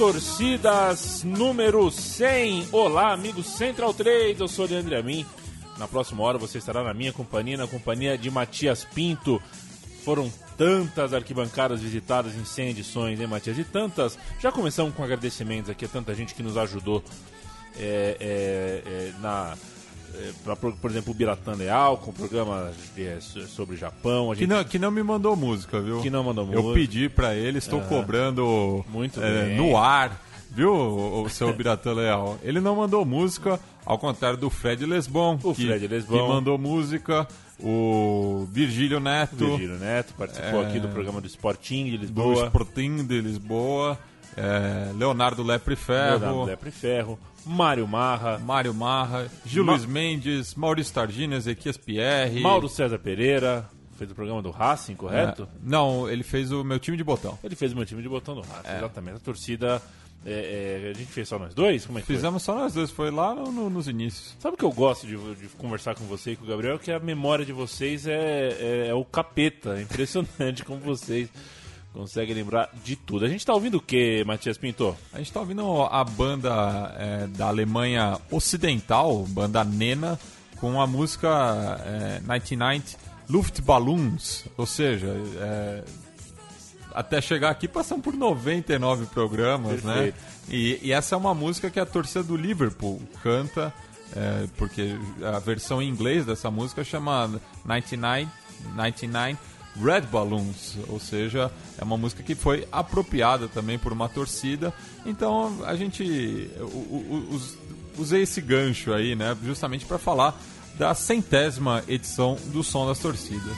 das torcidas número 100. Olá, amigos Central 3, eu sou o Leandro Amin. Na próxima hora você estará na minha companhia, na companhia de Matias Pinto. Foram tantas arquibancadas visitadas em 100 edições, hein, Matias? E tantas. Já começamos com agradecimentos aqui a tanta gente que nos ajudou é, é, é, na pra, por exemplo, o Biratã Leal, com programa é, sobre Japão. Gente... Que, não, que não me mandou música, viu? Que não mandou música. Eu pedi para ele, estou cobrando Muito é, no ar, viu, o, o seu Biratã Leal? Ele não mandou música, ao contrário do Fred Lesbon, o que, Fred Lesbon. que mandou música. O Virgílio Neto. Virgílio Neto participou aqui do programa do Sporting de Lisboa. Do Sporting de Lisboa. Leonardo Lepre Ferro. Leonardo Lepre Ferro. Mário Marra. Mário Marra, Gil Ma... Luiz Mendes, Maurício Tardino, Ezequias Pierre. Mauro César Pereira. Fez o programa do Racing, correto? É, não, ele fez o meu time de botão. Ele fez o meu time de botão do Racing, é. exatamente. A torcida. É, é, a gente fez só nós dois? Como é que Fizemos foi? só nós dois, foi lá no, no, nos inícios. Sabe o que eu gosto de, de, conversar com você e com o Gabriel? Que a memória de vocês é, é, é o capeta. É impressionante como vocês consegue lembrar de tudo. A gente está ouvindo o que, Matias Pinto? A gente está ouvindo a banda é, da Alemanha Ocidental, banda Nena, com a música é, 99 Luftballons, ou seja, é, até chegar aqui passamos por 99 programas, né? Perfeito. né? E, e, essa é uma música que a torcida do Liverpool canta, é, porque a versão em inglês dessa música chama 99, 99 Red Balloons, ou seja, é uma música que foi apropriada também por uma torcida. Então a gente usei esse gancho aí, né, justamente para falar da centésima edição do Som das Torcidas.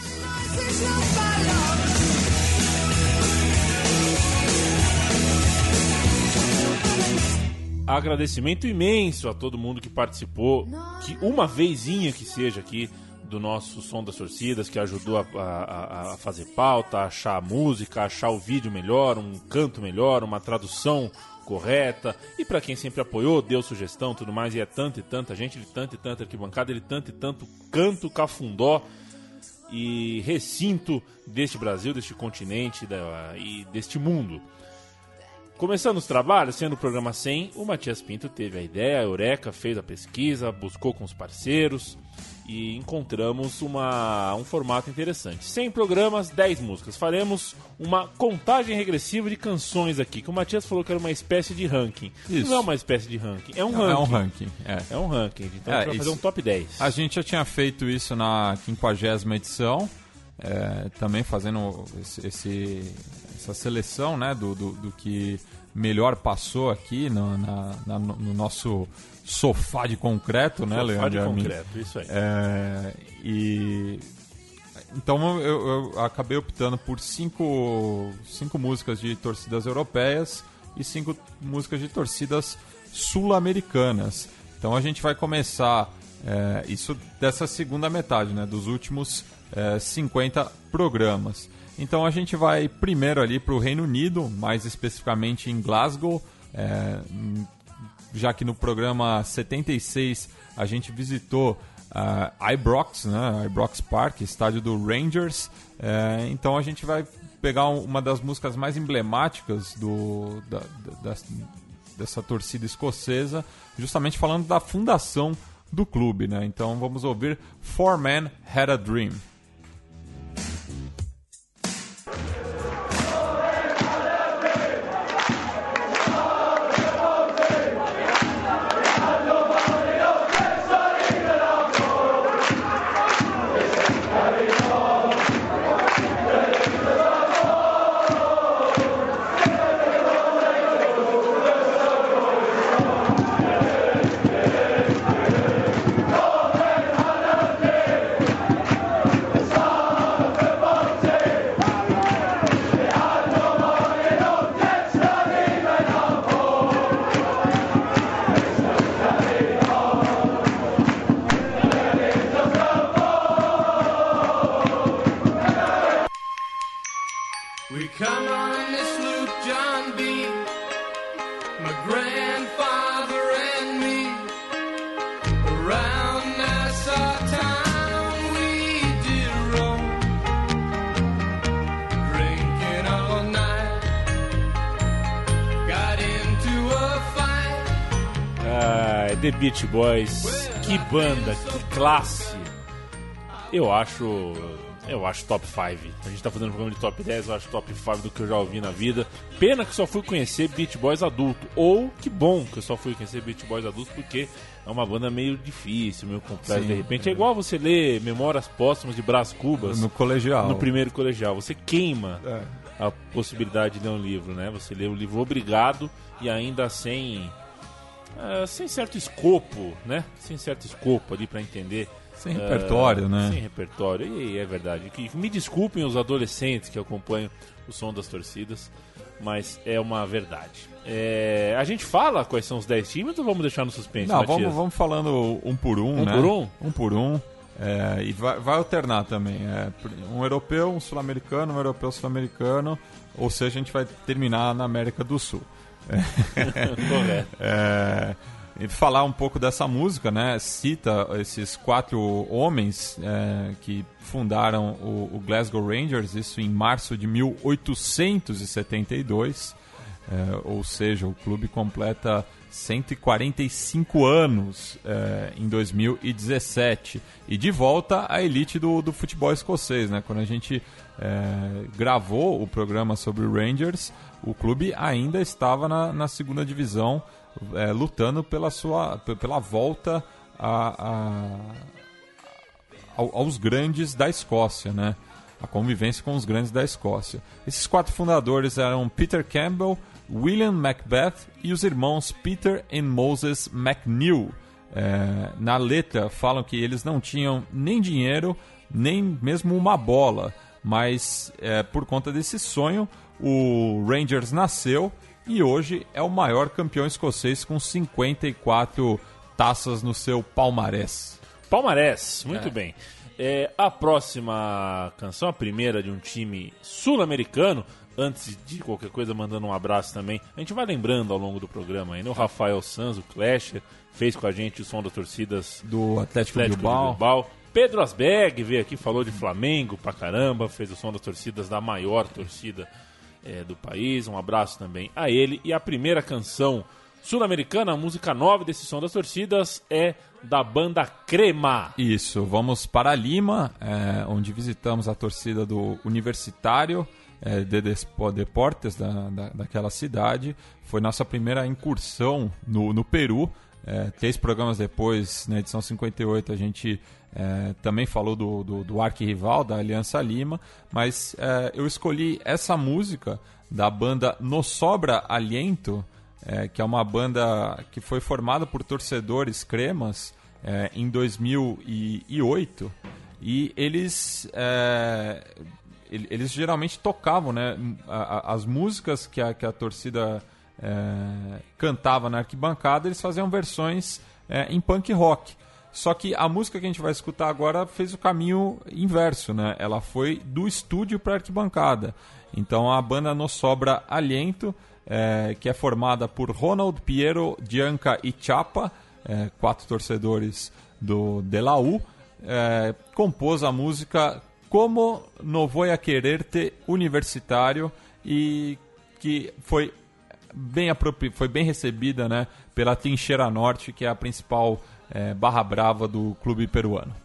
Agradecimento imenso a todo mundo que participou, que uma vezinha que seja aqui do nosso Som das Torcidas, que ajudou a, a, a, fazer pauta, a achar a música, a achar o vídeo melhor, um canto melhor, uma tradução correta. E para quem sempre apoiou, deu sugestão tudo mais, e é tanto e tanta gente, ele tanto e tanta arquibancada, ele tanto e tanto canto cafundó e recinto deste Brasil, deste continente da, e deste mundo. Começando os trabalhos, sendo o programa 100, o Matias Pinto teve a ideia, a Eureka fez a pesquisa, buscou com os parceiros e encontramos uma, um formato interessante. 100 programas, 10 músicas. Faremos uma contagem regressiva de canções aqui, que o Matias falou que era uma espécie de ranking. Isso. Não é uma espécie de ranking, é um ranking. É um ranking, é. É um ranking, então é, a gente vai fazer um top 10. A gente já tinha feito isso na 50 edição, é, também fazendo esse, esse, essa seleção né, do, do, do que melhor passou aqui no, na, na, no nosso sofá de concreto, né, Leandro? Sofá de concreto, isso aí. É, e então eu, eu, acabei optando por cinco, cinco músicas de torcidas europeias e cinco músicas de torcidas sul-americanas. Então a gente vai começar é, isso dessa segunda metade, né, dos últimos é, 50 programas. Então a gente vai primeiro ali para o Reino Unido, mais especificamente em Glasgow, é, já que no programa 76 a gente visitou uh, Ibrox, né, Ibrox Park, estádio do Rangers. É, então a gente vai pegar uma das músicas mais emblemáticas do, da, da, dessa torcida escocesa, justamente falando da fundação do clube. Né? Então vamos ouvir Four Men Had a Dream. The Beach Boys, que banda, que classe. Eu acho. Eu acho top 5. A gente tá fazendo um programa de top 10, eu acho top 5 do que eu já ouvi na vida. Pena que só fui conhecer Beach Boys adulto. Ou que bom que eu só fui conhecer Beach Boys adulto, porque é uma banda meio difícil, meio complexa. De repente é igual você ler Memórias Póstumas de Brás Cubas. No colegial. No primeiro colegial. Você queima É. a possibilidade de ler um livro, né? Você lê o livro obrigado e ainda sem. Ah, sem certo escopo, né? Sem certo escopo ali pra entender. Sem repertório, ah, né? Sem repertório, e é verdade. Que, me desculpem os adolescentes que acompanham o som das torcidas, mas é uma verdade. É, a gente fala quais são os 10 times ou vamos deixar no suspense, Não, Matias? vamos, vamos falando um por um, Um né? por um? Um por um. É, e vai, vai alternar também. É, um europeu, um sul-americano, um europeu sul-americano. Ou seja, a gente vai terminar na América do Sul. É, e falar um pouco dessa música, né? Cita esses quatro homens é, que fundaram o, o Glasgow Rangers, isso em março de 1872. É, ou seja, o clube completa 145 anos é, em 2017 e de volta à elite do, do futebol escocês. Né? Quando a gente é, gravou o programa sobre o Rangers, o clube ainda estava na, na segunda divisão, é, lutando pela sua pela volta a, a, ao- aos grandes da Escócia, né? A convivência com os grandes da Escócia. Esses quatro fundadores eram Peter Campbell, William Macbeth e os irmãos Peter e Moses McNeil. É, na letra falam que eles não tinham nem dinheiro, nem mesmo uma bola, mas é, por conta desse sonho, o Rangers nasceu e hoje é o maior campeão escocês com 54 taças no seu palmarés. Palmarés, muito É. bem. É, a próxima canção, a primeira de um time sul-americano, antes de qualquer coisa, mandando um abraço também. A gente vai lembrando ao longo do programa aí, né? O Rafael Sanz, o Clasher, fez com a gente o som das torcidas Do Atlético, Atlético Bilbao. Bilbao. Pedro Asberg veio aqui, falou de Flamengo pra caramba, fez o som das torcidas da maior torcida eh, do país. Um abraço também a ele. E a primeira canção sul-americana, música nova desse som das torcidas, é da banda Crema. Isso, vamos para Lima, é, onde visitamos a torcida do Universitário é, de Deportes da, da, daquela cidade. Foi nossa primeira incursão no, no Peru. É, três programas depois, na edição 58, a gente é, também falou do, do, do arquirrival, da Aliança Lima, mas é, eu escolhi essa música da banda No Sobra Aliento, é, que é uma banda que foi formada por torcedores cremas é, em 2008 e eles é, ele- eles geralmente tocavam né, as músicas que a, que a torcida é, cantava na arquibancada eles faziam versões em punk rock só que a música que a gente vai escutar agora fez o caminho inverso, né? Ela foi do estúdio para arquibancada. Então a banda nos sobra aliento, é, que é formada por Ronald, Piero, Gianca e Chapa, é, quatro torcedores do De La U, é, compôs a música Como No Voy a Quererte Universitário e que foi bem foi bem recebida né, pela Trincheira Norte, que é a principal eh, barra brava do clube peruano.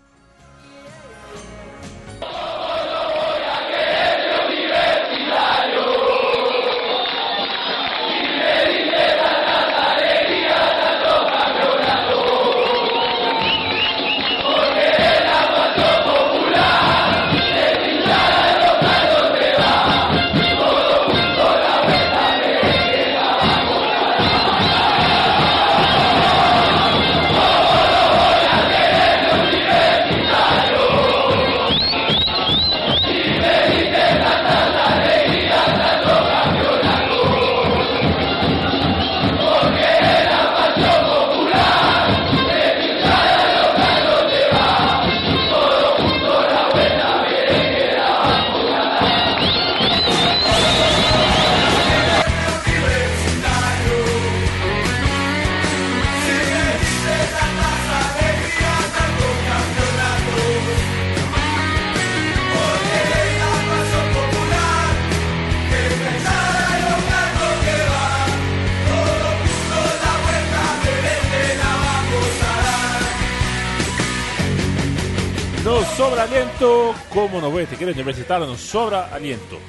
Como no voy te quiero universitar no Sobra Aliento.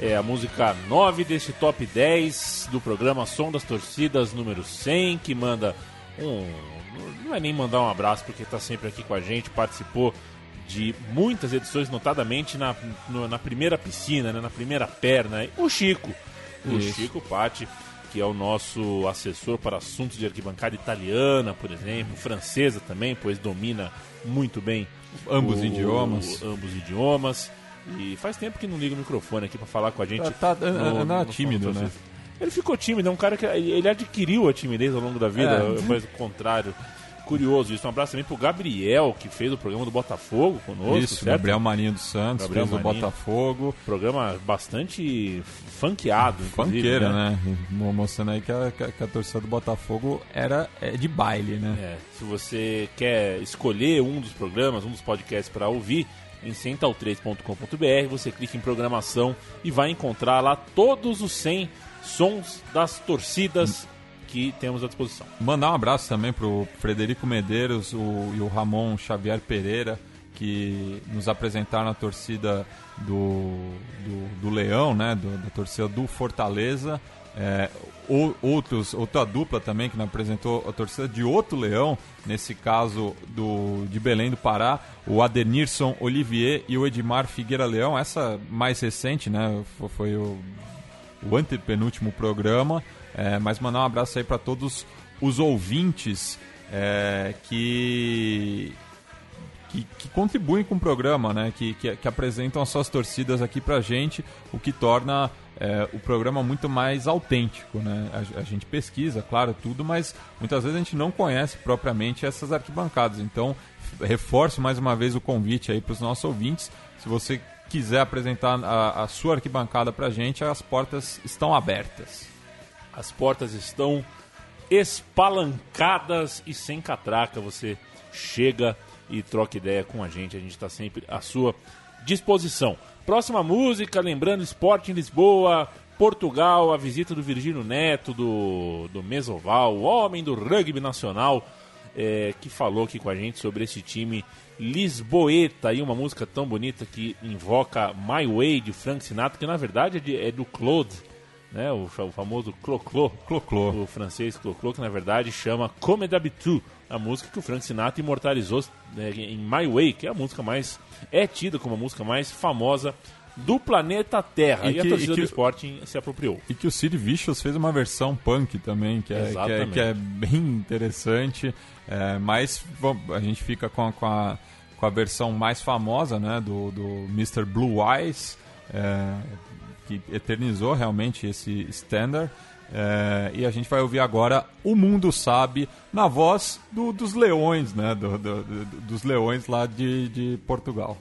É a música 9 desse top 10 do programa Som das Torcidas número 100, que manda um. Não é nem mandar um abraço, porque está sempre aqui com a gente, participou de muitas edições, notadamente na, na primeira piscina, né, na primeira perna. O Chico, o Isso. Chico Patti, que é o nosso assessor para assuntos de arquibancada italiana, por exemplo, francesa também, pois domina muito bem Ambos o- idiomas. ambos idiomas. E faz tempo que não liga o microfone aqui para falar com a gente. Tá- tá- no- anda no- tímido, né? Ele ficou tímido, é um cara que ele adquiriu a timidez ao longo da vida, É. mas o contrário. Curioso isso. Um abraço também pro Gabriel, que fez o programa do Botafogo conosco, Isso, certo? Gabriel Marinho dos Santos, Gabriel fez o. Botafogo. Programa bastante funkeado, inclusive, Funkeira, né? Mo- Mostrando aí que a, que a- que a torcida do Botafogo era é de baile, né? É, se você quer escolher um dos programas, um dos podcasts para ouvir, em central3.com.br, você clica em programação e vai encontrar lá todos os 100 sons das torcidas que temos à disposição. Mandar um abraço também pro Frederico Medeiros o, e o Ramon Xavier Pereira, que nos apresentaram a torcida do, do, do Leão, né? Do- da torcida do Fortaleza. É, ou- outros, outra dupla também que nos apresentou a torcida de outro Leão, nesse caso do, de Belém do Pará, o Adenirson Olivier e o Edmar Figueira Leão. Essa mais recente, né? Foi o, o antepenúltimo programa. É, mas mandar um abraço aí para todos os ouvintes é, que, que, que contribuem com o programa, né? Que, que, que apresentam as suas torcidas aqui pra gente, o que torna é, o programa muito mais autêntico, né? A, a gente pesquisa, claro, tudo, mas muitas vezes a gente não conhece propriamente essas arquibancadas. Então, reforço mais uma vez o convite aí para os nossos ouvintes. Se você quiser apresentar a, a sua arquibancada pra gente, as portas estão abertas. As portas estão espalancadas e sem catraca. Você chega e troca ideia com a gente. A gente está sempre à sua disposição. Próxima música, lembrando Esporte em Lisboa, Portugal, a visita do Virgílio Neto, do, do Mesoval, o homem do rugby nacional, é, que falou aqui com a gente sobre esse time Lisboeta. E uma música tão bonita que invoca My Way de Frank Sinatra, que na verdade é, de- é do Claude, né? o, o famoso Clo-Clo. Clo-Clo. O francês Clo-Clo, que na verdade chama Comme d'habitude, a música que o Frank Sinatra imortalizou né, em My Way, que é a música mais. é tida como a música mais famosa do planeta Terra. E E, a que- torcida e que- do Sporting se apropriou. E que o Sid Vicious fez uma versão punk também, que é, que é, que é bem interessante. É, mas bom, a gente fica com a, com, a, com a versão mais famosa né, do, do Mr. Blue Eyes, é, que eternizou realmente esse standard. É, e a gente vai ouvir agora O Mundo Sabe, na voz do- dos leões, né? do- do- do- dos leões lá de, de Portugal.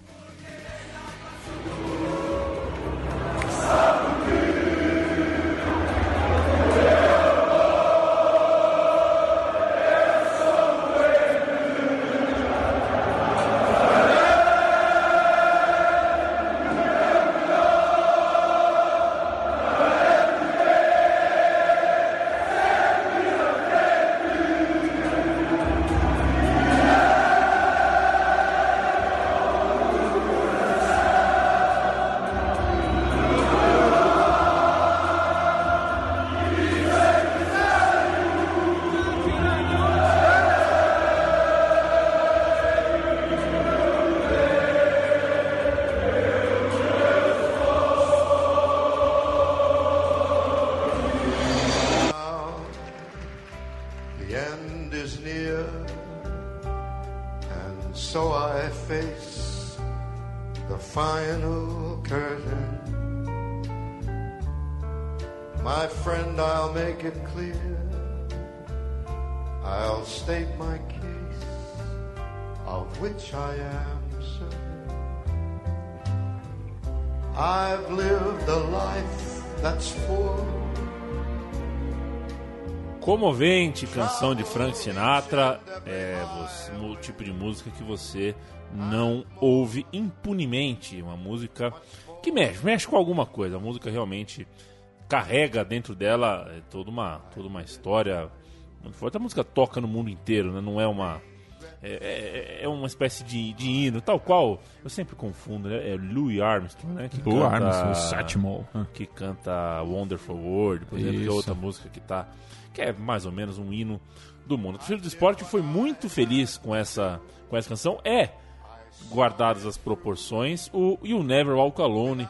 End is near, and so I face the final curtain. My friend, I'll make it clear. I'll state my case, of which I am certain. I've lived a life that's full. Comovente canção de Frank Sinatra é você- o tipo de música que você não ouve impunemente. Uma música que mexe, mexe com alguma coisa. A música realmente carrega dentro dela é, toda uma, toda uma história muito forte. A música toca no mundo inteiro, né? não é uma É, é- é uma espécie de, de hino, tal qual. Eu sempre confundo, né? É Louis Armstrong, né? Que Lou canta- Armstrong, o Satchmo. que canta Wonderful World, por exemplo, que é Isso. outra música que tá. Que é mais ou menos um hino do mundo. O torcida do esporte foi muito feliz com essa, com essa canção. É, guardadas as proporções, o You Never Walk Alone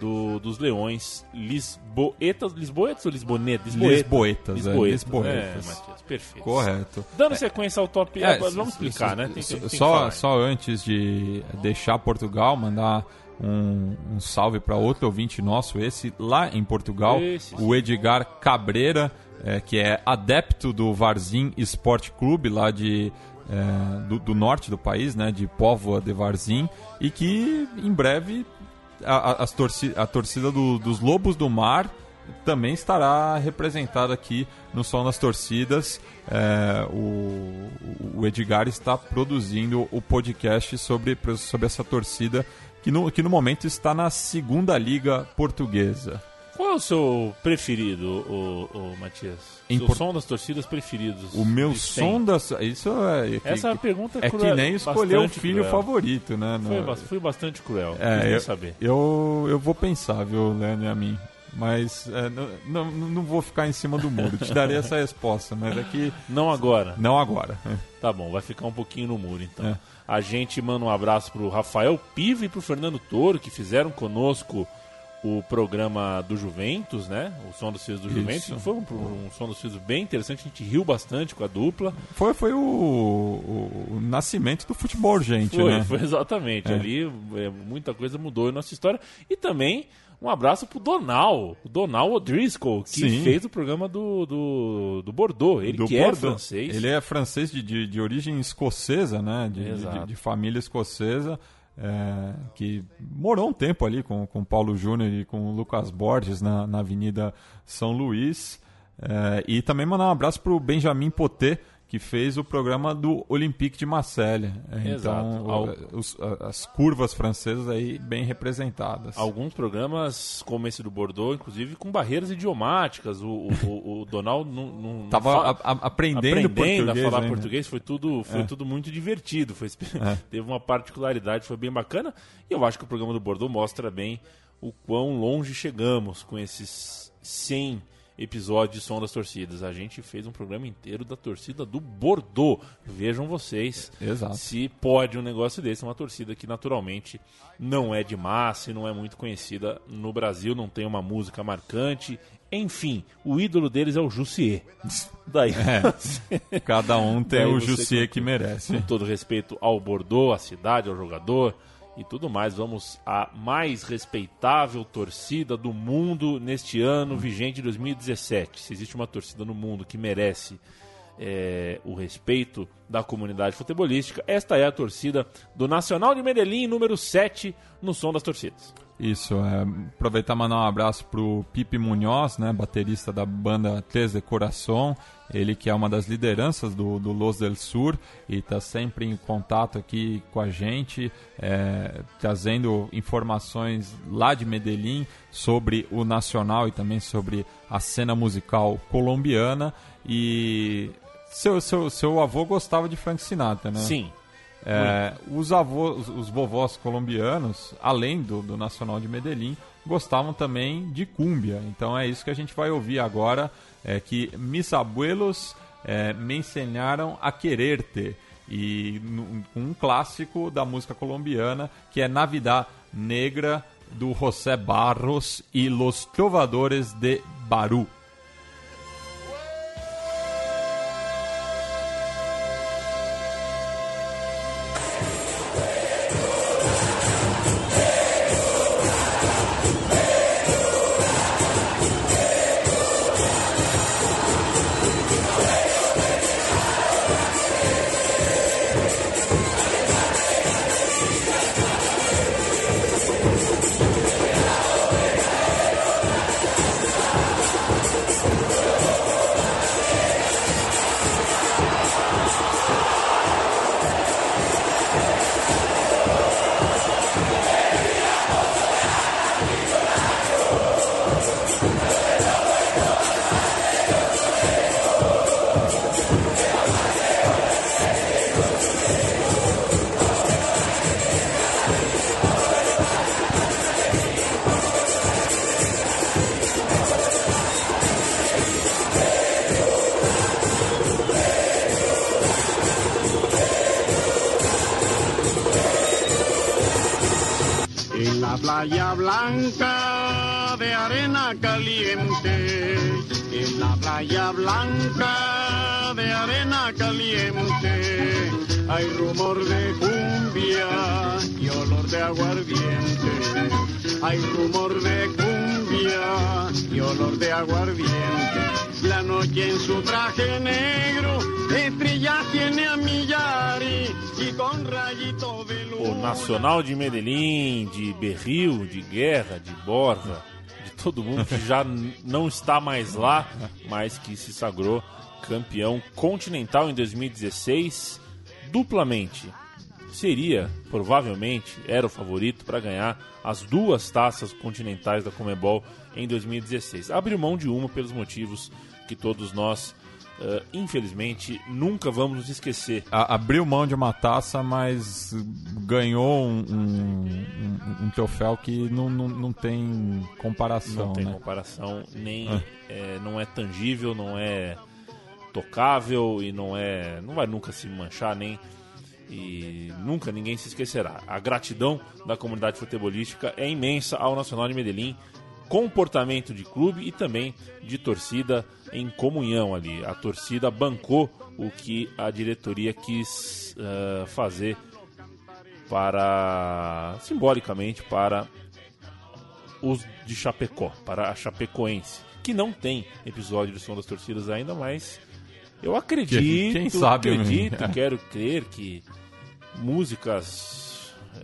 do, dos Leões Lisboetas. Lisboetas ou Lisbonetas? Lisboetas, é, Lisboetas, Lisboetas. É, Matias, perfeito. Correto. Dando sequência ao top. É, vamos explicar, s- né? Tem, tem só, só antes de deixar Portugal, mandar um, um salve para outro ouvinte nosso, esse lá em Portugal, Esse, o Edgar Cabreira, é, que é adepto do Varzim Esporte Clube, lá de, é, do, do norte do país, né, de Póvoa de Varzim, e que em breve a, a- torci a torcida do- dos Lobos do Mar também estará representada aqui no Som das Torcidas. É, o, o Edgar está produzindo o podcast sobre, sobre essa torcida que no, que no momento está na segunda liga portuguesa. Qual é o seu preferido, o, o Matias? Por- som das torcidas preferidos? O meu som das. Isso é. que- Essa pergunta é que cruel- nem escolher o filho cruel. favorito, né? Foi, No- fui bastante cruel. É, eu, saber. Eu, eu vou pensar, viu, e a mim. Mas é, não, não, não vou ficar em cima do muro. Te darei essa resposta, mas é que Não agora. não agora. Tá bom, vai ficar um pouquinho no muro então. É. A gente manda um abraço pro Rafael Piva e pro Fernando Toro, que fizeram conosco o programa do Juventus, né? O Som dos Filhos do Isso. Juventus. Foi um, um Som dos Filhos bem interessante, a gente riu bastante com a dupla. Foi, foi o, o- o nascimento do futebol, gente, Foi, né? foi exatamente. É. Ali é, muita coisa mudou em nossa história. E também um abraço pro Donal, o Donal O'Driscoll, que Sim. fez o programa do, do, do Bordeaux. Ele do que é Bordeaux. francês. Ele é francês de, de, de origem escocesa, né? De, de- de família escocesa. É, que morou um tempo ali com com Paulo Júnior e com o Lucas Borges na, na Avenida São Luís. É, e também mandar um abraço para o Benjamin Poté, que fez o programa do Olympique de Marseille. É, Exato. Então, o- os- as curvas francesas aí bem representadas. Alguns programas, como esse do Bordeaux, inclusive com barreiras idiomáticas. O, o, o- Donald não, não, não Tava fala- a- a- aprendendo, aprendendo português a falar ainda. português, foi tudo, foi É. tudo muito divertido. Foi, É. Teve uma particularidade, foi bem bacana. E eu acho que o programa do Bordeaux mostra bem o quão longe chegamos com esses 100 episódios de Som das Torcidas. A gente fez um programa inteiro da torcida do Bordeaux. Vejam vocês Exato. se pode um negócio desse. Uma torcida que naturalmente não é de massa e não é muito conhecida no Brasil, não tem uma música marcante. Enfim, o ídolo deles é o Jussier. Daí, Cada um tem Daí o Jussier com- que merece. com todo respeito ao Bordeaux, à cidade, ao jogador e tudo mais, vamos à mais respeitável torcida do mundo neste ano vigente de 2017. Se existe uma torcida no mundo que merece é, o respeito da comunidade futebolística, esta é a torcida do Nacional de Medellín, número 7, no som das torcidas. Isso, é, aproveitar e mandar um abraço pro Pipe Munhoz, né, baterista da banda Três de Coração, ele que é uma das lideranças do, do Los del Sur e está sempre em contato aqui com a gente, é, trazendo informações lá de Medellín sobre o nacional e também sobre a cena musical colombiana. E seu, seu, seu avô gostava de Frank Sinatra, né? Sim, É, os avós, os vovós colombianos, além do, do Nacional de Medellín, gostavam também de cúmbia. Então é isso que a gente vai ouvir agora, é que mis abuelos é, me ensinaram a querer-te. E um clássico da música colombiana, que é Navidad Negra, do José Barros e Los Trovadores de Barú. O Nacional de Medellín, de Berril, de Guerra, de Borja, de todo mundo que já não está mais lá, mas que se sagrou campeão continental em 2016, duplamente. Seria, provavelmente, era o favorito para ganhar as duas taças continentais da Comebol em 2016. Abriu mão de uma pelos motivos que todos nós, eh, infelizmente, nunca vamos nos esquecer. A- abriu mão de uma taça, mas ganhou um, um- um- um troféu que não, não, não tem comparação, Não tem né? comparação, nem É. é, não é tangível, não é tocável e não é, não vai nunca se manchar nem e nunca ninguém se esquecerá. A gratidão da comunidade futebolística é imensa ao Nacional de Medellín, comportamento de clube e também de torcida em comunhão ali. A torcida bancou o que a diretoria quis eh, fazer para simbolicamente para os de Chapecó, para a Chapecoense, que não tem episódio de Som das Torcidas ainda, mas eu acredito, Quem sabe, né? acredito, quero crer que músicas,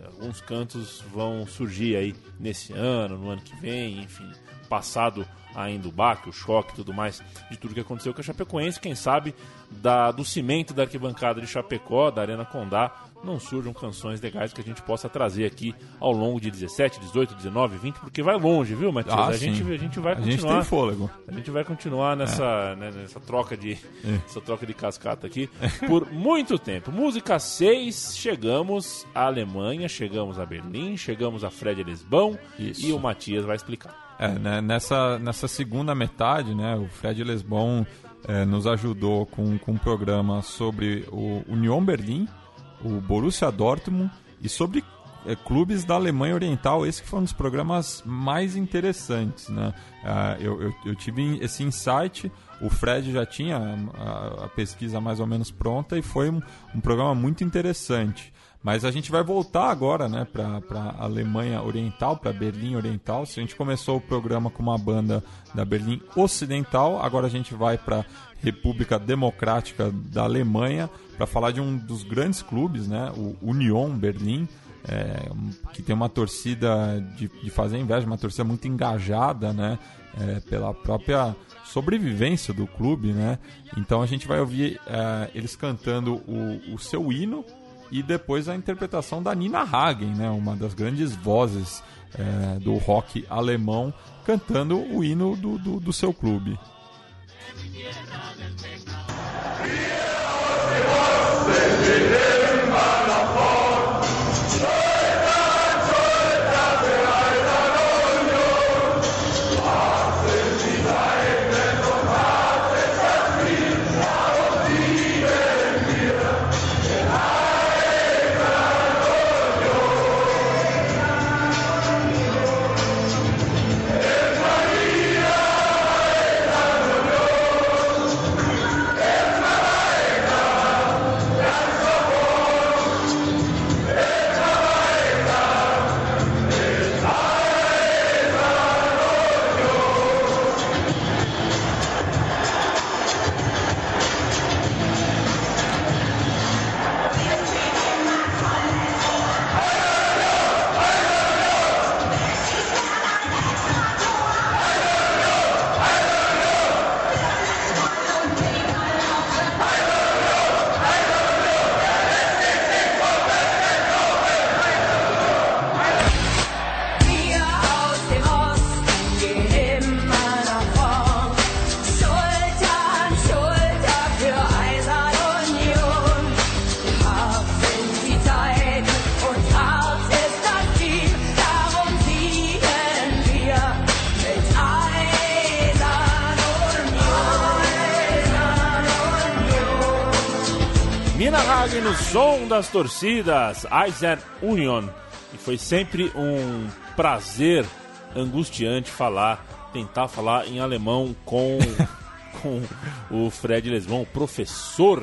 alguns cantos vão surgir aí nesse ano, no ano que vem, enfim, passado ainda o baque, o choque e tudo mais de tudo que aconteceu com a Chapecoense, quem sabe da, do cimento da arquibancada de Chapecó, da Arena Condá, não surjam canções legais que a gente possa trazer aqui ao longo de 17, 18, 19, 20, porque vai longe, viu, Matias? Ah, a, sim. gente, a gente vai A gente continuar. tem fôlego. A gente vai continuar nessa, né, nessa troca de É. essa troca de cascata aqui por muito tempo. Música 6, chegamos à Alemanha, chegamos a Berlim, chegamos a Fred Lisbão Isso. e o Matias vai explicar. É, né, nessa, nessa segunda metade, né, o Fred Lesbon é, nos ajudou com, com um programa sobre o Union Berlim, o Borussia Dortmund e sobre é, clubes da Alemanha Oriental. Esse que foi um dos programas mais interessantes. Né? Ah, eu, eu, eu tive esse insight, o Fred já tinha a, a pesquisa mais ou menos pronta e foi um, um programa muito interessante. Mas a gente vai voltar agora né, para a Alemanha Oriental, para Berlim Oriental. Se a gente começou o programa com uma banda da Berlim Ocidental, agora a gente vai para República Democrática da Alemanha para falar de um dos grandes clubes, né, o Union Berlim, é, que tem uma torcida de, de fazer inveja, uma torcida muito engajada, né, é, pela própria sobrevivência do clube, né. Então a gente vai ouvir é, eles cantando o, o seu hino e depois a interpretação da Nina Hagen, né, uma das grandes vozes é, do rock alemão, cantando o hino do, do, do seu clube. de mi tierra del. Das torcidas, Eisen Union. E foi sempre um prazer angustiante falar, tentar falar em alemão com, com o Fred Lesbão, o professor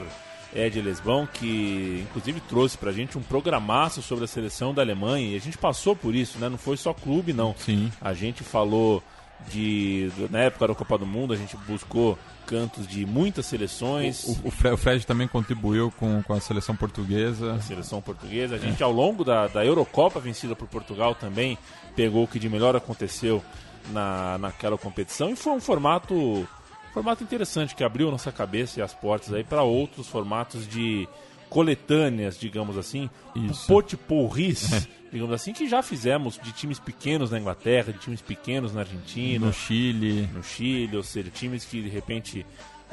Ed Lesbão, que inclusive trouxe pra gente um programaço sobre a seleção da Alemanha. E a gente passou por isso, né? Não foi só clube, não. Sim. A gente falou de. Na época da Copa do Mundo, a gente buscou cantos de muitas seleções. O, o o Fred também contribuiu com, com a seleção portuguesa. seleção portuguesa. A gente, ao longo da, da Eurocopa vencida por Portugal, também pegou o que de melhor aconteceu na, naquela competição. E foi um formato, formato interessante que abriu nossa cabeça e as portas aí para outros formatos de coletâneas, digamos assim, Isso. potiporris, digamos assim, que já fizemos de times pequenos na Inglaterra, de times pequenos na Argentina, No Chile. no Chile, ou seja, times que de repente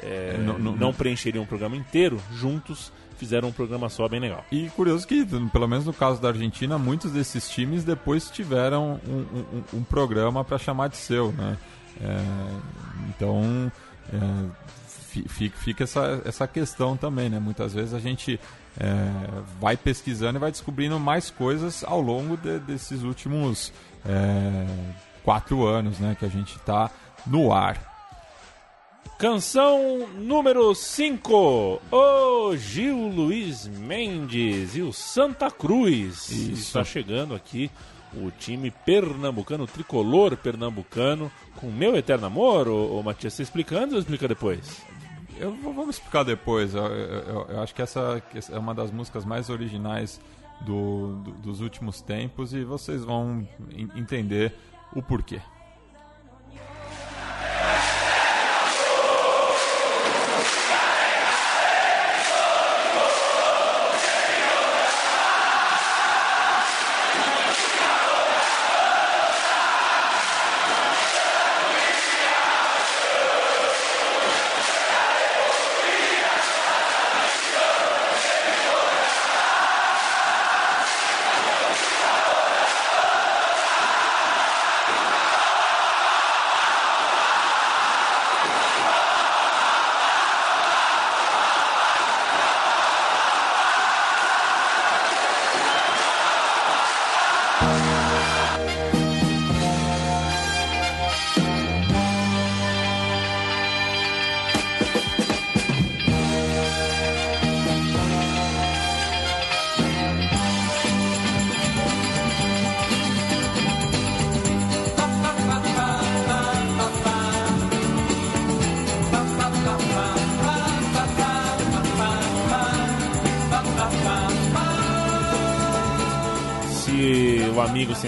é, não no- preencheriam um programa inteiro, juntos fizeram um programa só bem legal. E curioso que, pelo menos no caso da Argentina, muitos desses times depois tiveram um, um- um- programa para chamar de seu, né? É, então, é, fi- fi- fica essa, essa questão também, né? Muitas vezes a gente é, vai pesquisando e vai descobrindo mais coisas ao longo de- desses últimos é, quatro anos, né? Que a gente está no ar. Canção número 5, o Gil Luiz Mendes e o Santa Cruz. Isso. Está chegando aqui o time pernambucano, o tricolor pernambucano, com meu eterno amor, ô, ô Matias, você explicando ou explica depois? Eu vou, vamos explicar depois. Eu, eu- eu- acho que essa é uma das músicas mais originais do- do- dos últimos tempos e vocês vão en- entender o porquê.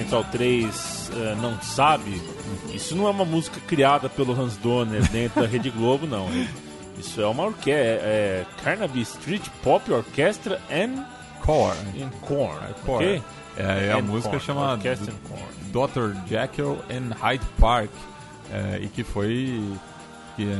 Central 3 eh, não sabe, isso não é uma música criada pelo Hans Donner dentro da Rede Globo, não. Isso é uma orquestra, é, é Carnaby Street Pop Orchestra and, Core. and Corn, Core. ok? É, e a And música Corn, chama Orchestra. Dr. Jekyll and Hyde Park é, e que foi que é,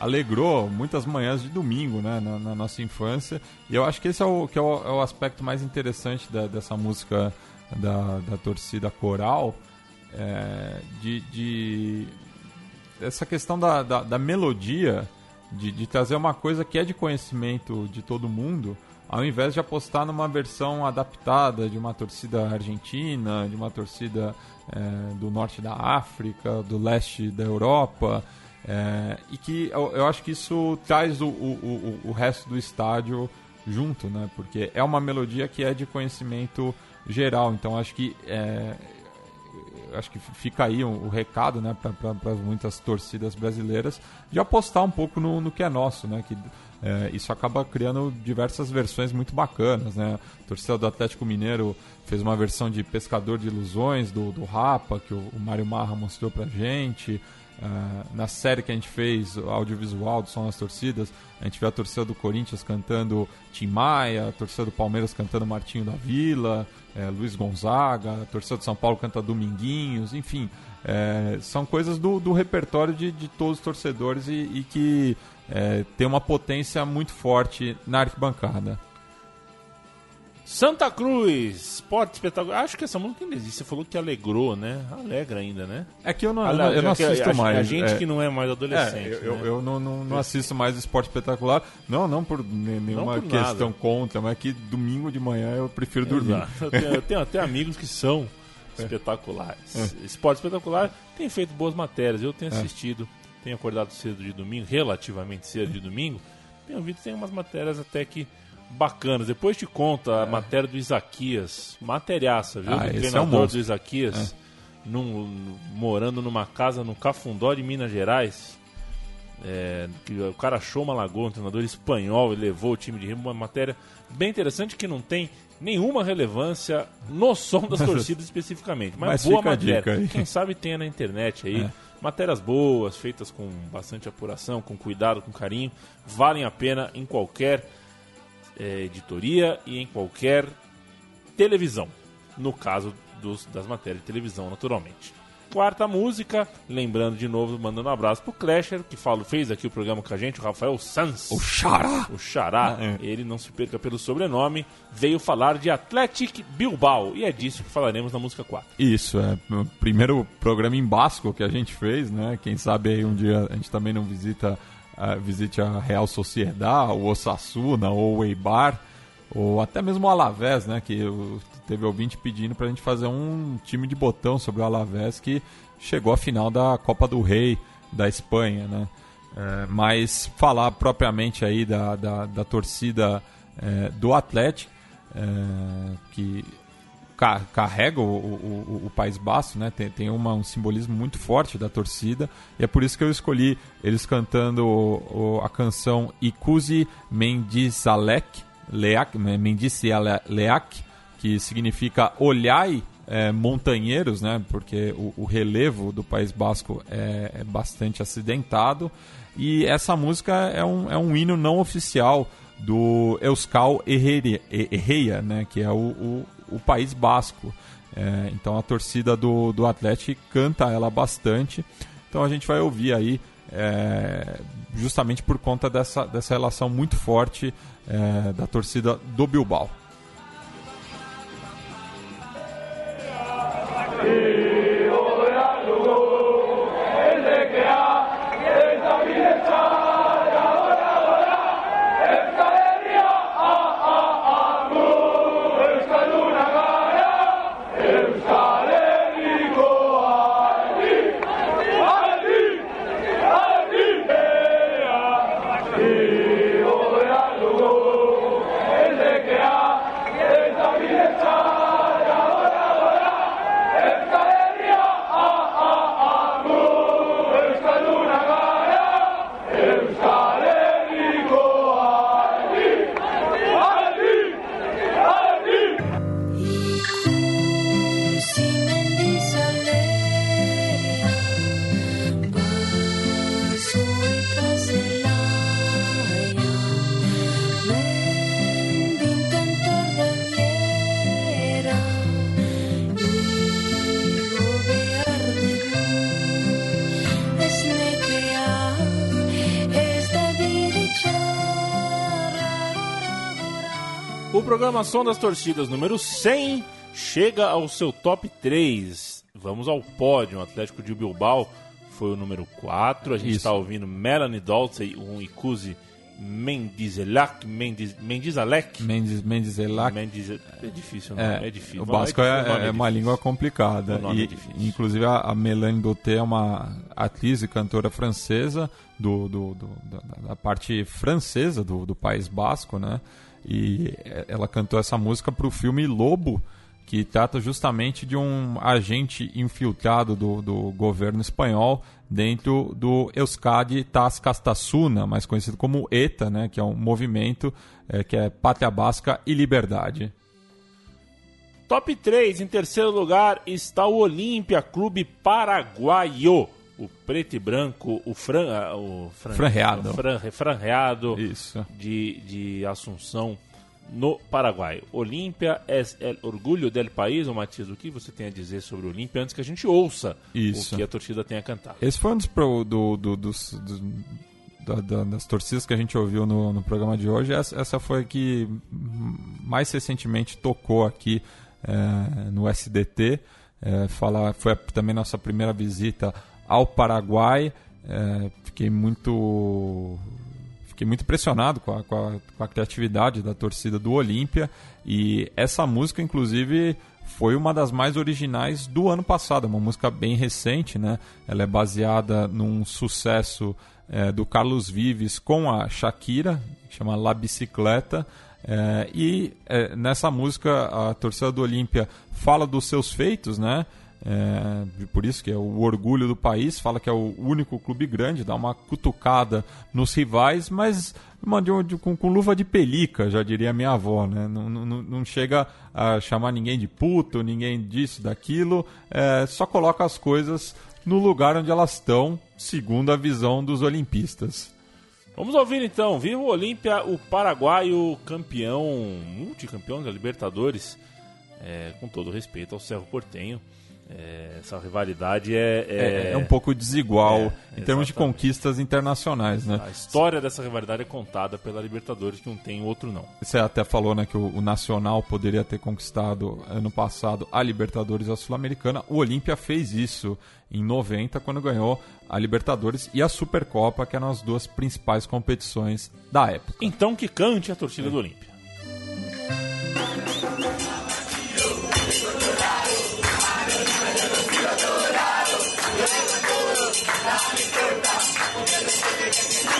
alegrou muitas manhãs de domingo né, na, na nossa infância e eu acho que esse é o, que é o, é o aspecto mais interessante da- dessa música da, da torcida coral é, de, de essa questão da, da, da melodia de, de trazer uma coisa que é de conhecimento de todo mundo ao invés de apostar numa versão adaptada de uma torcida argentina, de uma torcida é, do norte da África, do leste da Europa, é, e que eu, eu acho que isso traz o, o, o, o resto do estádio junto, né? Porque é uma melodia que é de conhecimento geral, então acho que é, acho que fica aí o, recado né, para muitas torcidas brasileiras de apostar um pouco no, no que é nosso, né? Que é, isso acaba criando diversas versões muito bacanas, né? A torcida do Atlético Mineiro fez uma versão de Pescador de Ilusões do, do Rapa, que o, o Mário Marra mostrou pra gente. Ah, na série que a gente fez, audiovisual do Som das Torcidas, a gente vê a torcida do Corinthians cantando Tim Maia, a torcida do Palmeiras cantando Martinho da Vila, eh, Luiz Gonzaga, a torcida do São Paulo canta Dominguinhos, enfim, eh, são coisas do, do repertório de, de todos os torcedores e, e que eh, tem uma potência muito forte na arquibancada. Santa Cruz, esporte espetacular. Acho que essa música ainda existe. Você falou que alegrou, né? Alegra ainda, né? É que eu não, Ale- eu não assisto mais. A gente é. que não é mais É, adolescente. eu, eu, né? eu não, não, não assisto mais esporte espetacular. Não, não por ne- nenhuma por questão contra, mas que domingo de manhã eu prefiro dormir. Eu tenho, eu tenho até amigos que são espetaculares. Esporte espetacular tem feito boas matérias. Eu tenho assistido, tenho acordado cedo de domingo, relativamente cedo de domingo. Tenho visto tem umas matérias até que bacanas. Depois te conto a matéria do Isaquias, materiaça, viu? Ah, do esse é um treinador do Isaquias, num- morando numa casa no Cafundó de Minas Gerais. É, que o cara achou uma lagoa, um treinador espanhol, e levou o time de Remo, uma matéria bem interessante que não tem nenhuma relevância no som das torcidas especificamente. Mas, Mas boa matéria. Quem sabe tenha na internet aí. É. Matérias boas, feitas com bastante apuração, com cuidado, com carinho, valem a pena em qualquer eh, editoria e em qualquer televisão. No caso dos, das matérias de televisão, naturalmente. Quarta música, lembrando de novo, mandando um abraço pro Clasher, que falo, fez aqui o programa com a gente, o Rafael Sanz. O Xará! O Xará, Ah, é. ele não se perca pelo sobrenome, veio falar de Athletic Bilbao. E é disso que falaremos na música 4. Isso, é o primeiro programa em basco que a gente fez, né? Quem sabe aí um dia a gente também não visita, ah, visite a Real Sociedad, o Osasuna, ou o Eibar, ou até mesmo o Alavés, né? Que teve ouvinte pedindo pra gente fazer um time de botão sobre o Alavés que chegou à final da Copa do Rei da Espanha, né? É, mas falar propriamente aí da, da, da torcida é, do Atlético, é, que ca- carrega o, o, o- País Basco, né? Tem, tem uma- um simbolismo muito forte da torcida e é por isso que eu escolhi eles cantando o- a canção Ikuzi Mendizalek, Leak, Mendizaleak, que significa olhai é, montanheiros, né? Porque o, o relevo do País Basco é, é bastante acidentado e essa música é um, é um hino não oficial do Euskal Herreia, né? Que é o, o, o País Basco. É, então a torcida do, do Atlético canta ela bastante. Então a gente vai ouvir aí é, justamente por conta dessa, dessa relação muito forte é, da torcida do Bilbao. O programa Som das Torcidas número 100 chega ao seu top 3. Vamos ao pódio. O Atlético de Bilbao foi o número 4. A gente está ouvindo Melanie Dolce, um Ikuzi Mendizalek. Mendiz, Mendizalek. Mendes, Mendizelac. Mendiz, é difícil, o nome, é, difícil. O basco é, o nome é uma difícil. língua complicada. E, é difícil. Inclusive a, a Melanie Doté é uma atriz e cantora francesa do, do- do- da, da parte francesa do, do País Basco, né? E é- ela cantou essa música para o filme Lobo, que trata justamente de um agente infiltrado do, do governo espanhol dentro do Euskadi Tascastasuna, mais conhecido como ETA, né? Que é um movimento eh, que é Pátria Basca e Liberdade. Top 3, em terceiro lugar está o Olímpia Clube Paraguaio. O preto e branco, o, fran, ah, o fran- Franreado. fran- franreado Isso. de, de Assunção no Paraguai. Olímpia é el orgulho del país, ô Matias, o que você tem a dizer sobre o Olímpia antes que a gente ouça Isso. o que a torcida tem a cantar? Esse foi um dos, pro- do- do- dos, dos- da- da- das torcidas que a gente ouviu no, no programa de hoje, essa, essa foi a que mais recentemente tocou aqui é, no SDT. É, fala, foi a- também nossa primeira visita ao Paraguai. É, fiquei muito fiquei muito impressionado com a, com, a, com a criatividade da torcida do Olímpia e essa música, inclusive, foi uma das mais originais do ano passado, é uma música bem recente, né? Ela é baseada num sucesso eh, do Carlos Vives com a Shakira, que chama La Bicicleta. eh, e eh, nessa música a torcida do Olímpia fala dos seus feitos, né? É, por isso que é o orgulho do país, fala que é o único clube grande, dá uma cutucada nos rivais, mas uma de- de- com, com luva de pelica, já diria minha avó, né? Não, não, não- chega a chamar ninguém de puto, ninguém disso, daquilo, é, só coloca as coisas no lugar onde elas estão, segundo a visão dos olimpistas. Vamos ouvir então. Viva o Olímpia, o paraguaio campeão, multicampeão da Libertadores. É, com todo respeito ao Cerro Portenho. É, essa rivalidade é, É, é um pouco desigual É, em termos de conquistas internacionais, né? A história dessa rivalidade é contada pela Libertadores, que não tem outro não. Você até falou né, que o, o Nacional poderia ter conquistado ano passado a Libertadores e a Sul-Americana. O Olímpia fez isso em 90, quando ganhou a Libertadores e a Supercopa, que eram as duas principais competições da época. Então que cante a torcida do Olímpia.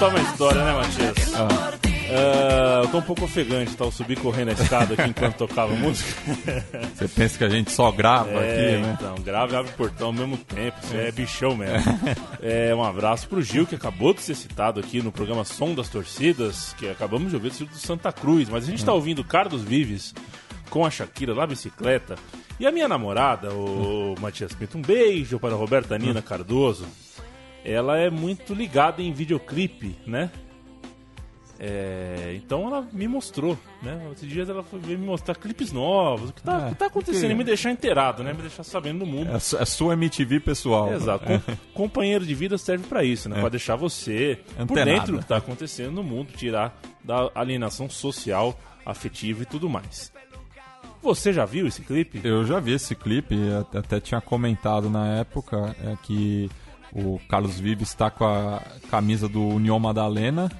contar uma história, né, Matias? Ah. Ah, eu tô um pouco ofegante, tá? Eu subi correndo a escada aqui enquanto tocava música. você pensa que a gente só grava É, aqui, né? então, grave e abre o portão ao mesmo tempo, isso é bichão mesmo. É, um abraço pro Gil, que acabou de ser citado aqui no programa Som das Torcidas, que acabamos de ouvir do Santa Cruz, mas a gente tá ouvindo Carlos Vives com a Shakira lá bicicleta. E a minha namorada, o Matias Pinto, um beijo para a Roberta Nina Cardoso. Ela é muito ligada em videoclipe, né? É, então ela me mostrou, né? Esses dias ela foi me mostrar clipes novos, o que tá, Ah, o que tá acontecendo, porque- e me deixar inteirado, né? Me deixar sabendo do mundo. É a é a sua MTV pessoal. Exato. Com- companheiro de vida serve pra isso, né? É. Pra deixar você por dentro do que tá acontecendo no mundo, tirar da alienação social, afetiva e tudo mais. Você já viu esse clipe? Eu já vi esse clipe, até- até tinha comentado na época é, que o Carlos Vives está com a camisa do União Madalena.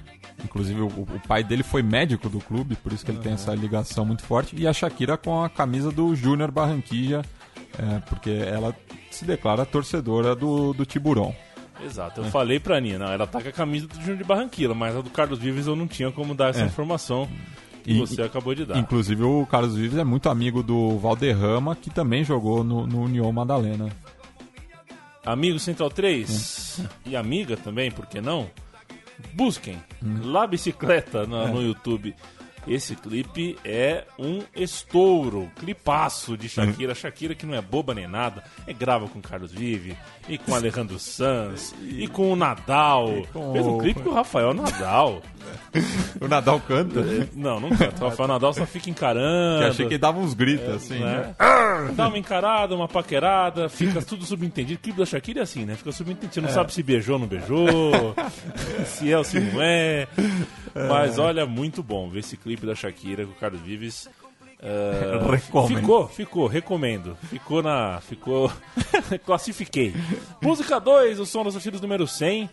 Inclusive, o, o pai dele foi médico do clube, por isso que ele tem essa ligação muito forte. E a Shakira com a camisa do Júnior Barranquilla, é, porque ela se declara torcedora do, do Tiburão. Exato, eu falei pra Nina, ela tá com a camisa do Júnior de Barranquilla, mas a do Carlos Vives eu não tinha como dar essa É. informação que E- você acabou de dar. Inclusive, o Carlos Vives é muito amigo do Valderrama, que também jogou no, no União Madalena. Amigo Central 3 e amiga também, por que não? Busquem lá bicicleta É. na- no YouTube. Esse clipe é um estouro, clipaço de Shakira. Shakira que não é boba nem nada, é grava com Carlos Vive, e com Alejandro Sanz, e com o Nadal. com Fez um clipe com o Rafael Nadal. O Nadal canta. Não, não canta. O Rafael Nadal só fica encarando. Que achei que ele dava uns gritos, assim, né? né? Dá uma encarada, uma paquerada, fica tudo subentendido. O clipe da Shakira é assim, né? Fica subentendido. Você não sabe se beijou ou não beijou, se é ou se não é. Mas olha, muito bom ver esse clipe da Shakira com o Carlos Vives. Recomendo. Ficou, ficou, recomendo. Ficou na. Ficou. classifiquei. Música 2, o som das torcidas número 100.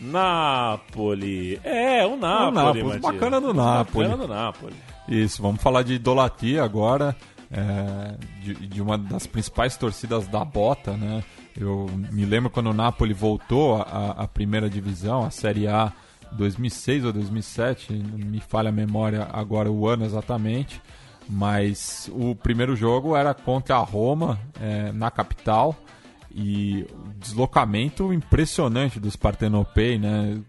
Napoli. É, o Napoli. Napoli, Matias. bacana do Napoli. Bacana do Napoli. Isso, vamos falar de idolatria agora. é, de, de uma das principais torcidas da bota, né? Eu me lembro quando o Napoli voltou à, à primeira divisão, a Série A 2006 ou 2007, não me falha a memória agora o ano exatamente, mas o primeiro jogo era contra a Roma, é, na capital, e o deslocamento impressionante dos Partenopei, né?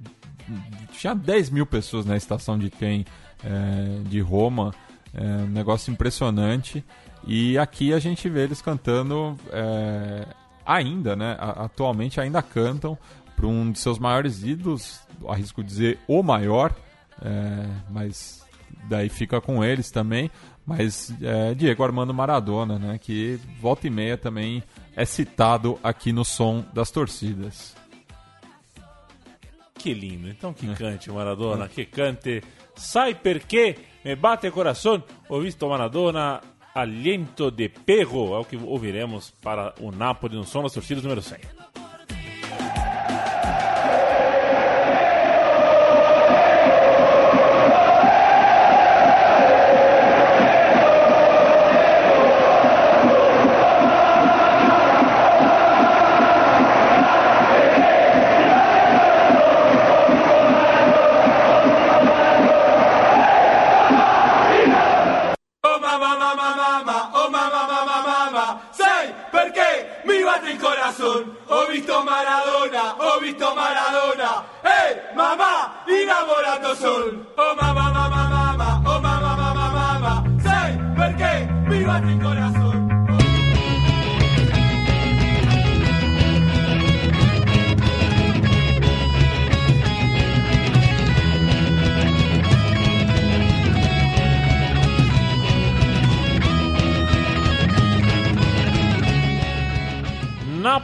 Tinha 10 mil pessoas na estação de trem é, de Roma, é um negócio impressionante. E aqui a gente vê eles cantando é, ainda, né? Atualmente ainda cantam para um de seus maiores ídolos, arrisco dizer o maior, é, mas daí fica com eles também. Mas é, Diego Armando Maradona, né? Que volta e meia também é citado aqui no som das torcidas. Que lindo. Então que cante Maradona, que cante. Sai perché me bate coração. Ho visto Maradona, aliento de perro. É o que ouviremos para o Napoli no som das torcidas número 100.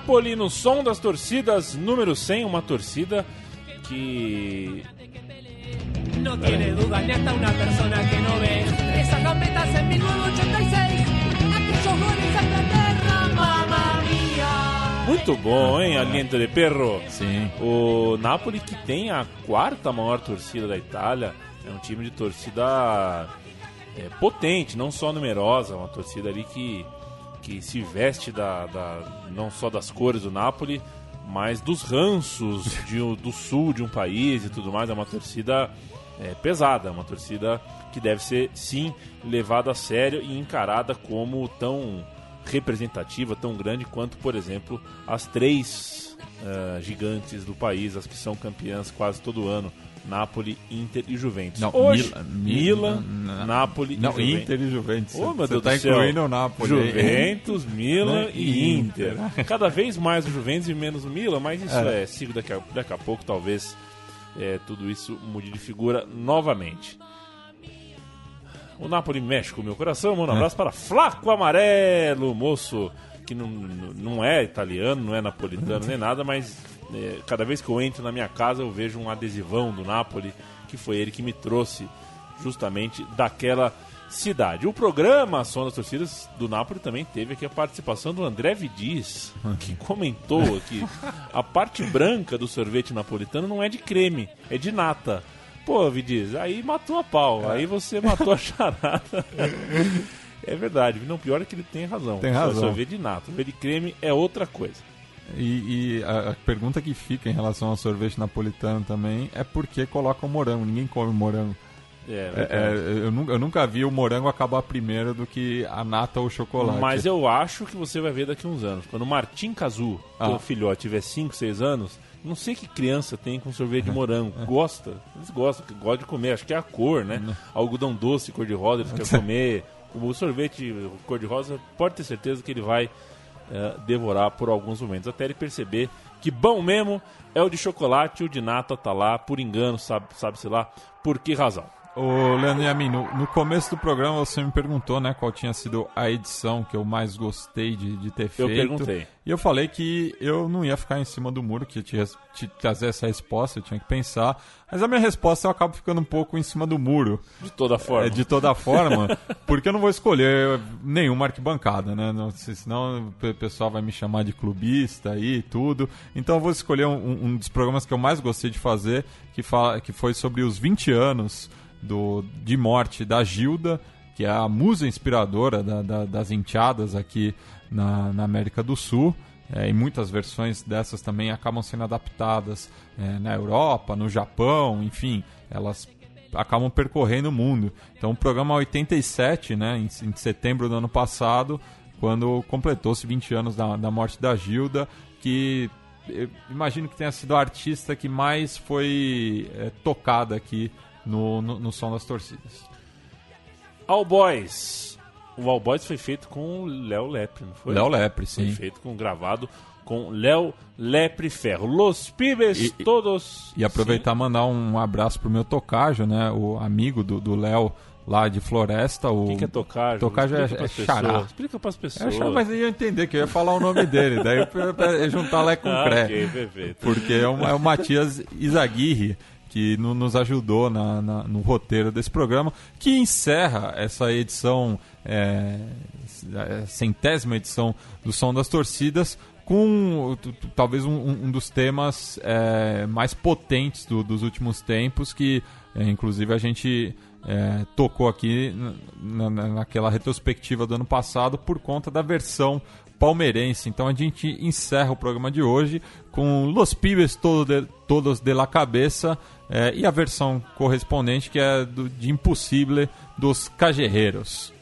Napoli no som das torcidas número 100, uma torcida que No tiene duda ni hasta una persona que no ve esas gambetas en 1986. Aquellos goles a Inglaterra, mamma mia. muito bom, hein, Aliento de Perro. Sim. O Napoli que tem a quarta maior torcida da Itália, é um time de torcida é, potente, não só numerosa, uma torcida ali que, que se veste da, da- não só das cores do Napoli, mas dos ranços de do sul de um país e tudo mais. É uma torcida é, pesada, uma torcida que deve ser sim levada a sério e encarada como tão representativa, tão grande quanto, por exemplo, as três ah, gigantes do país, as que são campeãs quase todo ano. Napoli, Inter e Juventus. Não, Hoje, Mila- Milan, Mila- Napoli Não, e Juventus. Inter e Juventus. Ô, meu Você Deus tá do céu. incluindo o Napoli. Juventus, Milan Né? e Inter. Inter. Cada vez mais o Juventus e menos o Milan, mas isso É. é, sigo daqui a, daqui a pouco, talvez é, tudo isso mude de figura novamente. O Napoli mexe com o meu coração. Manda um abraço para Flaco Amarelo, moço que não, não não é italiano, não é napolitano nem nada, mas é, cada vez que eu entro na minha casa eu vejo um adesivão do Napoli, que foi ele que me trouxe justamente daquela cidade. O programa Som das Torcidas do Napoli também teve aqui a participação do André Vidiz, que comentou aqui a parte branca do sorvete napolitano não é de creme, é de nata. Pô, Vidiz, aí matou a pau, aí você matou a charada. É verdade, não, pior é que ele tem razão. Tem razão. Sorvete de nata, sorvete de creme é outra coisa. E, e a, a pergunta que fica em relação ao sorvete napolitano também é por que colocam morango. Ninguém come morango. É, É, é, eu, nu- eu nunca vi o morango acabar primeiro do que a nata ou o chocolate. Mas eu acho que você vai ver daqui a uns anos. Quando o Martim Cazu, Ah. teu filhote, tiver 5, 6 anos, não sei que criança tem com sorvete de morango. Gosta? Eles gostam, gostam de comer. Acho que é a cor, né? Algodão doce, cor-de-rosa, eles querem comer. O sorvete cor-de-rosa, pode ter certeza que ele vai eh, devorar por alguns momentos. Até ele perceber que bom mesmo é o de chocolate, o de nata tá lá, por engano, sabe- sabe-se lá por que razão. Ô, Leandro Yamin, no, no começo do programa você me perguntou, né, qual tinha sido a edição que eu mais gostei de, de ter Eu feito. perguntei. E eu falei que eu não ia ficar em cima do muro, que ia te, trazer essa resposta, eu tinha que pensar. Mas a minha resposta eu acabo ficando um pouco em cima do muro. De toda forma. É, de toda forma, porque eu não vou escolher nenhuma arquibancada, né? Não, se- senão o pessoal vai me chamar de clubista aí e tudo. Então eu vou escolher um, um dos programas que eu mais gostei de fazer, que, fala, que foi sobre os 20 anos do, de morte da Gilda, que é a musa inspiradora da, da, das enteadas aqui na, na América do Sul. É, e muitas versões dessas também acabam sendo adaptadas é, na Europa, no Japão, enfim, elas acabam percorrendo o mundo. Então o programa 87, né, em, em setembro do ano passado, quando completou-se 20 anos da, da morte da Gilda, que eu imagino que tenha sido a artista que mais foi é, tocada aqui no, no, no som das torcidas. All Boys. O All Boys foi feito com o Léo Lepre, não foi? Léo Lepre, Foi sim. feito com gravado com Léo Lepre Ferro. Los Pibes E- todos. E aproveitar e mandar um abraço pro meu tocajo, né? O amigo do Léo lá de Floresta. O Sim. O que, que é tocar? Tocajo é- Explica é pras xará. pessoas. Explica pras Eu pessoas. achava, mas eu ia entender que eu ia falar o nome dele. Daí eu ia juntar Lé com Ah, Cré. ok, perfeito. Porque é o, é o Matias Izaguirre que no- nos ajudou na- na- no roteiro desse programa, que encerra essa edição, é, a centésima edição do Som das Torcidas, com talvez um, um dos temas é, mais potentes do- dos últimos tempos, que é, inclusive a gente é, tocou aqui na- na- naquela retrospectiva do ano passado por conta da versão palmeirense. Então a gente encerra o programa de hoje com Los Pibes de- Todos de la Cabeça eh, e a versão correspondente que é do, de Impossível dos Cajerreiros.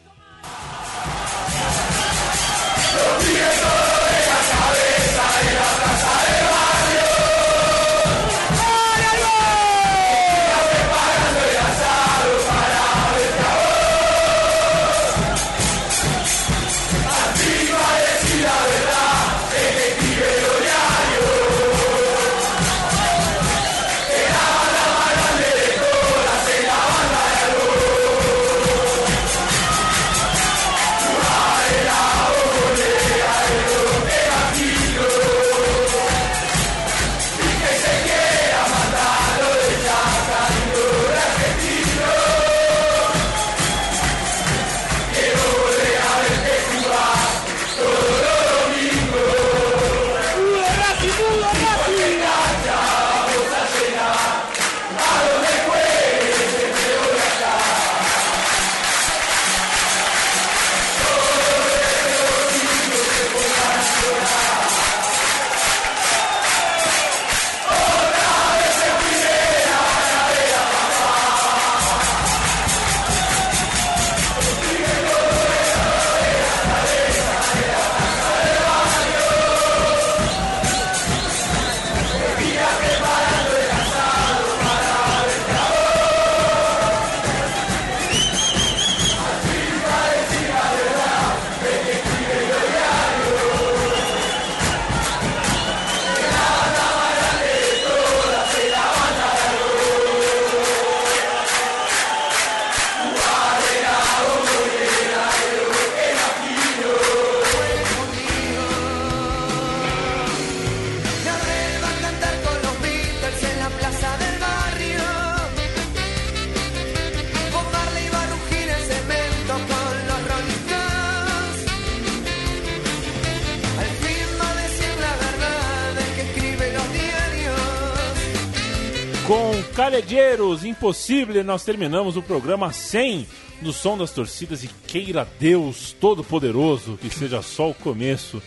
Com Calheiros, impossível, nós terminamos o programa 100 do Som das Torcidas e queira Deus Todo-Poderoso que seja só o começo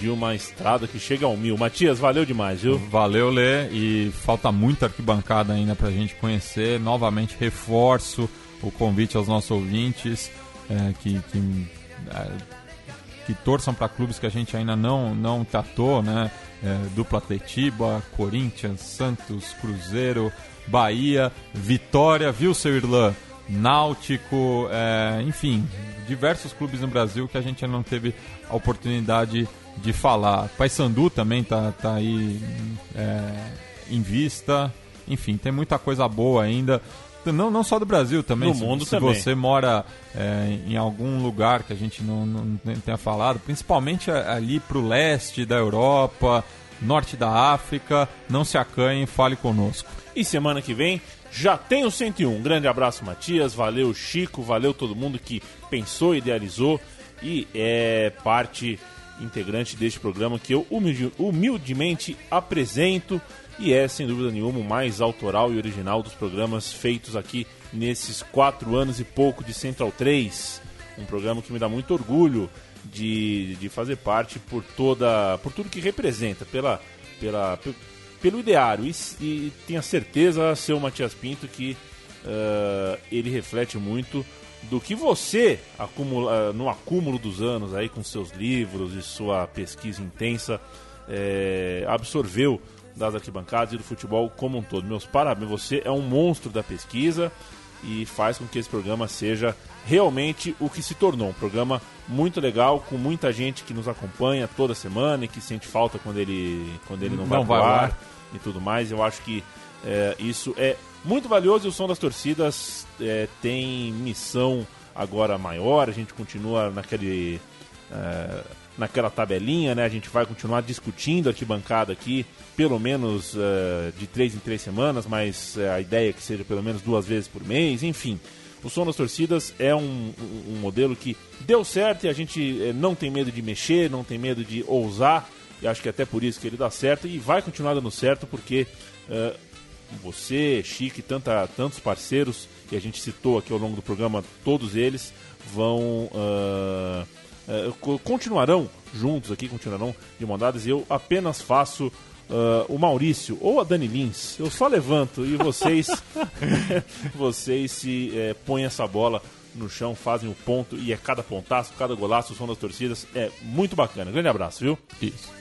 de uma estrada que chega ao mil. Matias, valeu demais, viu? Valeu, Lê, e falta muita arquibancada ainda pra gente conhecer. Novamente reforço o convite aos nossos ouvintes é, que, que, é, que torçam para clubes que a gente ainda não, não tratou, né? É, Dupla Atletiba, Corinthians, Santos, Cruzeiro, Bahia, Vitória, viu, seu Irlã? Náutico, é, enfim, diversos clubes no Brasil que a gente ainda não teve a oportunidade de falar. Paysandu também tá, tá aí é, em vista. Enfim, tem muita coisa boa ainda. Não, não só do Brasil também. No se, mundo se também. você mora é, em algum lugar que a gente não, não tenha falado, principalmente ali pro leste da Europa, norte da África, não se acanhe, fale conosco. E semana que vem já tem o 101. Grande abraço, Matias. Valeu, Chico. Valeu todo mundo que pensou, idealizou e é parte integrante deste programa que eu humilde- humildemente apresento e é, sem dúvida nenhuma, o mais autoral e original dos programas feitos aqui nesses quatro anos e pouco de Central 3. Um programa que me dá muito orgulho de, de fazer parte por toda por tudo que representa, pela, pela, pe- pelo ideário. E, e tenha certeza, seu Matias Pinto, que eh, ele reflete muito do que você acumula, no acúmulo dos anos aí com seus livros e sua pesquisa intensa eh, absorveu das arquibancadas e do futebol como um todo. Meus parabéns, você é um monstro da pesquisa e faz com que esse programa seja realmente o que se tornou. Um programa muito legal, com muita gente que nos acompanha toda semana e que sente falta quando ele, quando ele não, Não vai vai ar. e tudo mais. Eu acho que é, isso é muito valioso e o som das torcidas é, tem missão agora maior. A gente continua naquele. é, naquela tabelinha, né? A gente vai continuar discutindo a arquibancada aqui, pelo menos é, de três em três semanas, mas é, a ideia é que seja pelo menos duas vezes por mês, enfim. O som das torcidas é um, um- modelo que deu certo e a gente eh, não tem medo de mexer, não tem medo de ousar, e acho que é até por isso que ele dá certo e vai continuar dando certo porque eh, você, Chico e tanta, tantos parceiros que a gente citou aqui ao longo do programa, todos eles vão. Co- continuarão juntos aqui, continuarão de mão dadas, e eu apenas faço ah, o Maurício ou a Dani Lins. Eu só levanto e vocês vocês se eh, põem essa bola no chão, fazem o ponto e é cada pontaço, cada golaço, o som das torcidas. É muito bacana. Grande abraço, viu? Isso.